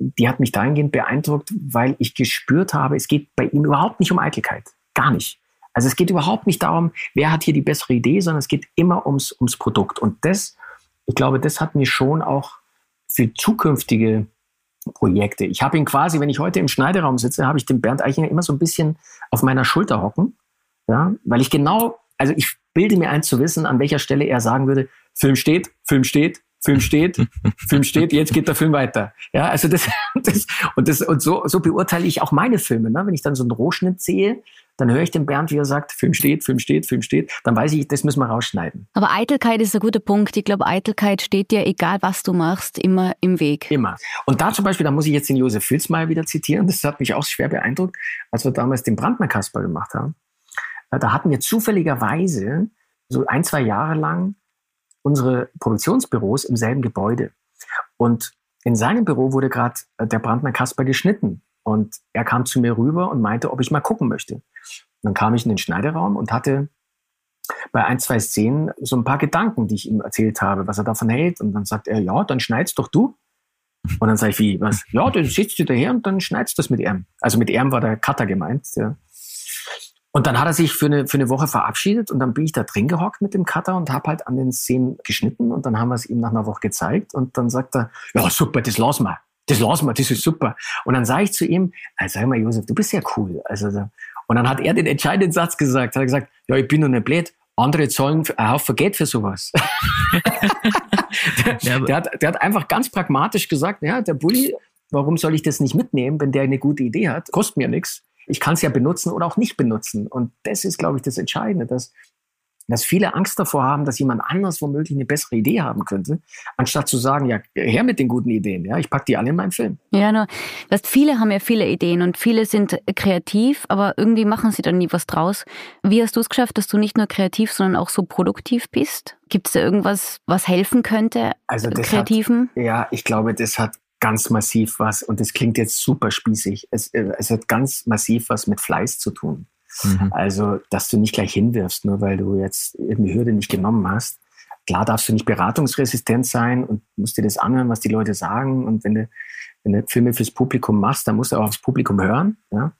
die hat mich dahingehend beeindruckt, weil ich gespürt habe, es geht bei ihm überhaupt nicht um Eitelkeit. Gar nicht. Also es geht überhaupt nicht darum, wer hat hier die bessere Idee, sondern es geht immer ums, ums Produkt. Und das, ich glaube, das hat mir schon auch für zukünftige Projekte. Ich habe ihn quasi, wenn ich heute im Schneideraum sitze, habe ich den Bernd Eichinger immer so ein bisschen auf meiner Schulter hocken, ja, weil ich genau, also ich bilde mir ein zu wissen, an welcher Stelle er sagen würde, Film steht, Film steht, Film steht, Film steht, jetzt geht der Film weiter. Ja, also das, das und das und so, so beurteile ich auch meine Filme. Ne? Wenn ich dann so einen Rohschnitt sehe, dann höre ich den Bernd, wie er sagt, Film steht, Film steht, Film steht, dann weiß ich, das müssen wir rausschneiden. Aber Eitelkeit ist ein guter Punkt. Ich glaube, Eitelkeit steht dir, egal was du machst, immer im Weg. Immer. Und da zum Beispiel, da muss ich jetzt den Josef Filzmeier wieder zitieren, das hat mich auch schwer beeindruckt, als wir damals den Brandner Kasper gemacht haben. Äh, da hatten wir zufälligerweise so ein, zwei Jahre lang unsere Produktionsbüros im selben Gebäude. Und in seinem Büro wurde gerade äh, der Brandner Kasper geschnitten. Und er kam zu mir rüber und meinte, ob ich mal gucken möchte. Und dann kam ich in den Schneideraum und hatte bei ein, zwei Szenen so ein paar Gedanken, die ich ihm erzählt habe, was er davon hält. Und dann sagt er, ja, dann schneidest doch du. Und dann sage ich, wie, was? Ja, dann sitzt du daher und dann schneidest du das mit ihm. Also mit ihm war der Cutter gemeint. Ja. Und dann hat er sich für eine, für eine Woche verabschiedet und dann bin ich da drin gehockt mit dem Cutter und habe halt an den Szenen geschnitten und dann haben wir es ihm nach einer Woche gezeigt und dann sagt er, ja super, das lassen wir, das lassen wir, das ist super. Und dann sage ich zu ihm, also, sag mal Josef, du bist ja cool. Also, und dann hat er den entscheidenden Satz gesagt, hat er gesagt, ja, ich bin doch nicht blöd, andere zahlen einen Haufen Geld für sowas. der, ja, der, hat, der hat einfach ganz pragmatisch gesagt, ja, der Bulli, warum soll ich das nicht mitnehmen, wenn der eine gute Idee hat? Kostet mir nichts ich kann es ja benutzen oder auch nicht benutzen. Und das ist, glaube ich, das Entscheidende, dass, dass viele Angst davor haben, dass jemand anders womöglich eine bessere Idee haben könnte, anstatt zu sagen, ja, her mit den guten Ideen, ja, ich packe die alle in meinen Film. Ja, nur, weißt, viele haben ja viele Ideen und viele sind kreativ, aber irgendwie machen sie dann nie was draus. Wie hast du es geschafft, dass du nicht nur kreativ, sondern auch so produktiv bist? Gibt es da irgendwas, was helfen könnte, also Kreativen? Hat, ja, ich glaube, das hat ganz massiv was, und das klingt jetzt super spießig, es, äh, es hat ganz massiv was mit Fleiß zu tun. Mhm. Also, dass du nicht gleich hinwirfst, nur weil du jetzt irgendeine Hürde nicht genommen hast. Klar darfst du nicht beratungsresistent sein und musst dir das anhören, was die Leute sagen. Und wenn du, wenn du Filme fürs Publikum machst, dann musst du auch aufs Publikum hören. Ja?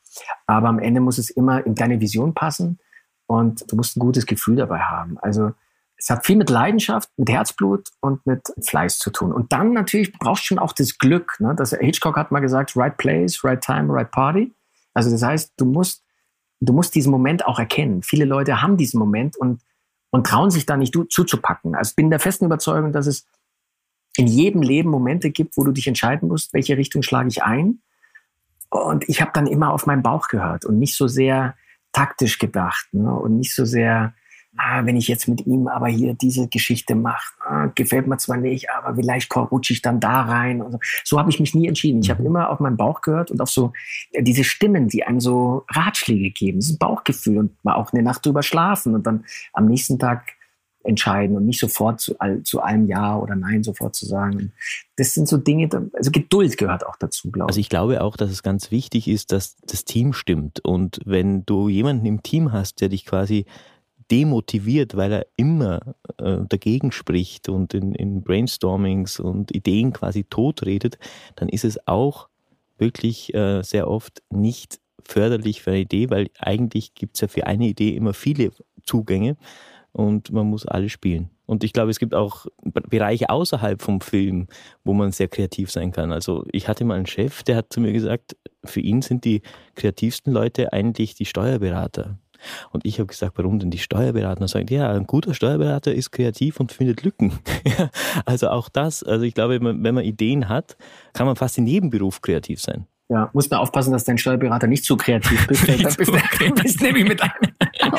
Aber am Ende muss es immer in deine Vision passen und du musst ein gutes Gefühl dabei haben. Also es hat viel mit Leidenschaft, mit Herzblut und mit Fleiß zu tun. Und dann natürlich brauchst du schon auch das Glück. Ne? Das Hitchcock hat mal gesagt, right place, right time, right party. Also das heißt, du musst, du musst diesen Moment auch erkennen. Viele Leute haben diesen Moment und, und trauen sich da nicht zuzupacken. Also ich bin der festen Überzeugung, dass es in jedem Leben Momente gibt, wo du dich entscheiden musst, welche Richtung schlage ich ein. Und ich habe dann immer auf meinen Bauch gehört und nicht so sehr taktisch gedacht ne? und nicht so sehr ah, wenn ich jetzt mit ihm aber hier diese Geschichte mache, ah, gefällt mir zwar nicht, aber vielleicht rutsche ich dann da rein. So so habe ich mich nie entschieden. Ich habe mhm. immer auf meinen Bauch gehört und auf so äh, diese Stimmen, die einem so Ratschläge geben. Das ist ein Bauchgefühl und mal auch eine Nacht drüber schlafen und dann am nächsten Tag entscheiden und nicht sofort zu, all, zu allem Ja oder Nein sofort zu sagen. Das sind so Dinge, also Geduld gehört auch dazu, glaube ich. Also ich glaube auch, dass es ganz wichtig ist, dass das Team stimmt. Und wenn du jemanden im Team hast, der dich quasi demotiviert, weil er immer äh, dagegen spricht und in, in Brainstormings und Ideen quasi totredet, dann ist es auch wirklich äh, sehr oft nicht förderlich für eine Idee, weil eigentlich gibt es ja für eine Idee immer viele Zugänge und man muss alle spielen. Und ich glaube, es gibt auch Bereiche außerhalb vom Film, wo man sehr kreativ sein kann. Also ich hatte mal einen Chef, der hat zu mir gesagt, für ihn sind die kreativsten Leute eigentlich die Steuerberater. Und ich habe gesagt, warum denn die Steuerberater? Und sagt, ja, ein guter Steuerberater ist kreativ und findet Lücken. also auch das, also ich glaube, wenn man Ideen hat, kann man fast in jedem Beruf kreativ sein. Ja, muss man aufpassen, dass dein Steuerberater nicht zu kreativ bist. Dann bist, du, bist nämlich mit einem.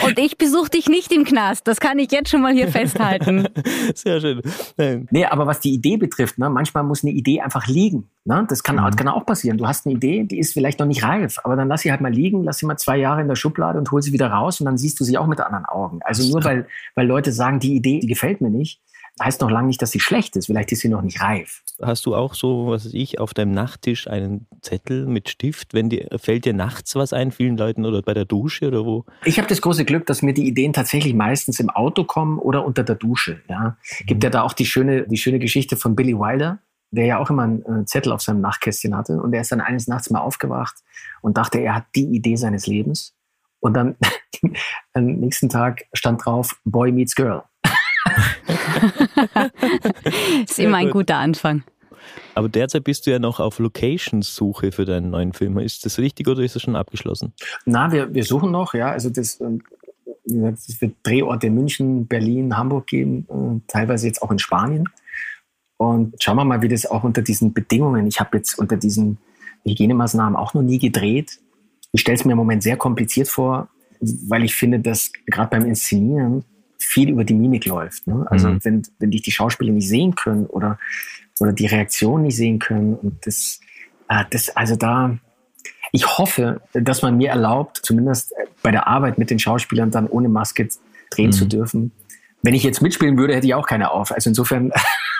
Und ich besuche dich nicht im Knast. Das kann ich jetzt schon mal hier festhalten. Sehr schön. Nein. Nee, aber was die Idee betrifft, ne, manchmal muss eine Idee einfach liegen. Ne? Das kann, mhm. kann auch passieren. Du hast eine Idee, die ist vielleicht noch nicht reif, aber dann lass sie halt mal liegen, lass sie mal zwei Jahre in der Schublade und hol sie wieder raus und dann siehst du sie auch mit anderen Augen. Also nur weil, weil Leute sagen, die Idee, die gefällt mir nicht, heißt noch lange nicht, dass sie schlecht ist. Vielleicht ist sie noch nicht reif. Hast du auch so, was weiß ich, auf deinem Nachttisch einen Zettel mit Stift? Wenn dir, fällt dir nachts was ein, vielen Leuten oder bei der Dusche oder wo? Ich habe das große Glück, dass mir die Ideen tatsächlich meistens im Auto kommen oder unter der Dusche. Ja. Gibt mhm. ja da auch die schöne, die schöne Geschichte von Billy Wilder, der ja auch immer einen Zettel auf seinem Nachtkästchen hatte. Und er ist dann eines Nachts mal aufgewacht und dachte, er hat die Idee seines Lebens. Und dann am nächsten Tag stand drauf, Boy meets Girl. ist immer ein guter Anfang. Aber derzeit bist du ja noch auf Locations-Suche für deinen neuen Film. Ist das richtig oder ist das schon abgeschlossen? Na, wir, wir suchen noch, ja. Also das, ähm, es wird Drehorte in München, Berlin, Hamburg geben, äh, teilweise jetzt auch in Spanien. Und schauen wir mal, wie das auch unter diesen Bedingungen, ich habe jetzt unter diesen Hygienemaßnahmen auch noch nie gedreht. Ich stelle es mir im Moment sehr kompliziert vor, weil ich finde, dass gerade beim Inszenieren viel über die Mimik läuft. Ne? Also mhm. wenn, wenn dich die Schauspieler nicht sehen können oder, oder die Reaktion nicht sehen können und das, äh, das, also da, ich hoffe, dass man mir erlaubt, zumindest bei der Arbeit mit den Schauspielern dann ohne Maske drehen mhm. zu dürfen. Wenn ich jetzt mitspielen würde, hätte ich auch keine auf. Also insofern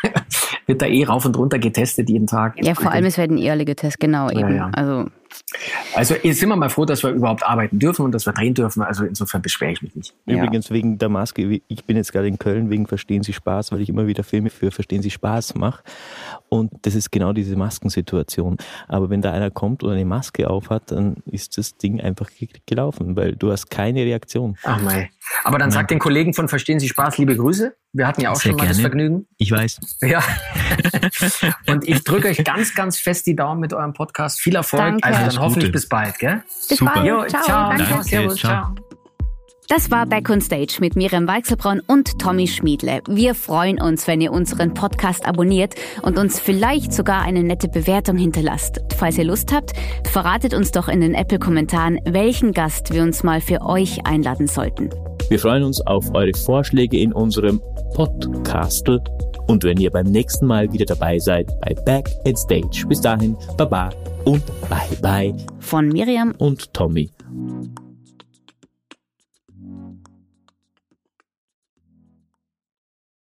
wird da eh rauf und runter getestet jeden Tag. Ja, vor allem es werden eh alle getestet, genau eben. Ja, ja. Also also jetzt sind wir mal froh, dass wir überhaupt arbeiten dürfen und dass wir drehen dürfen. Also insofern beschwere ich mich nicht. Übrigens ja. wegen der Maske, ich bin jetzt gerade in Köln wegen Verstehen Sie Spaß, weil ich immer wieder Filme für Verstehen Sie Spaß mache. Und das ist genau diese Maskensituation. Aber wenn da einer kommt und eine Maske aufhat, dann ist das Ding einfach gelaufen, weil du hast keine Reaktion. Ach mei. Aber dann sag den Kollegen von Verstehen Sie Spaß liebe Grüße. Wir hatten ja auch Sehr schon mal gerne. das Vergnügen. Ich weiß. Ja. und ich drücke euch ganz, ganz fest die Daumen mit eurem Podcast. Viel Erfolg. Danke. Also dann hoffentlich bis bald, gell? Bis Super. bald. Jo, ciao. ciao. Danke. Danke. Servus. Ciao. Das war Back on Stage mit Miriam Weichselbraun und Tommy Schmiedle. Wir freuen uns, wenn ihr unseren Podcast abonniert und uns vielleicht sogar eine nette Bewertung hinterlasst. Falls ihr Lust habt, verratet uns doch in den Apple-Kommentaren, welchen Gast wir uns mal für euch einladen sollten. Wir freuen uns auf eure Vorschläge in unserem Podcastel und wenn ihr beim nächsten Mal wieder dabei seid bei Back at Stage. Bis dahin, Baba und Bye Bye von Miriam und Tommy.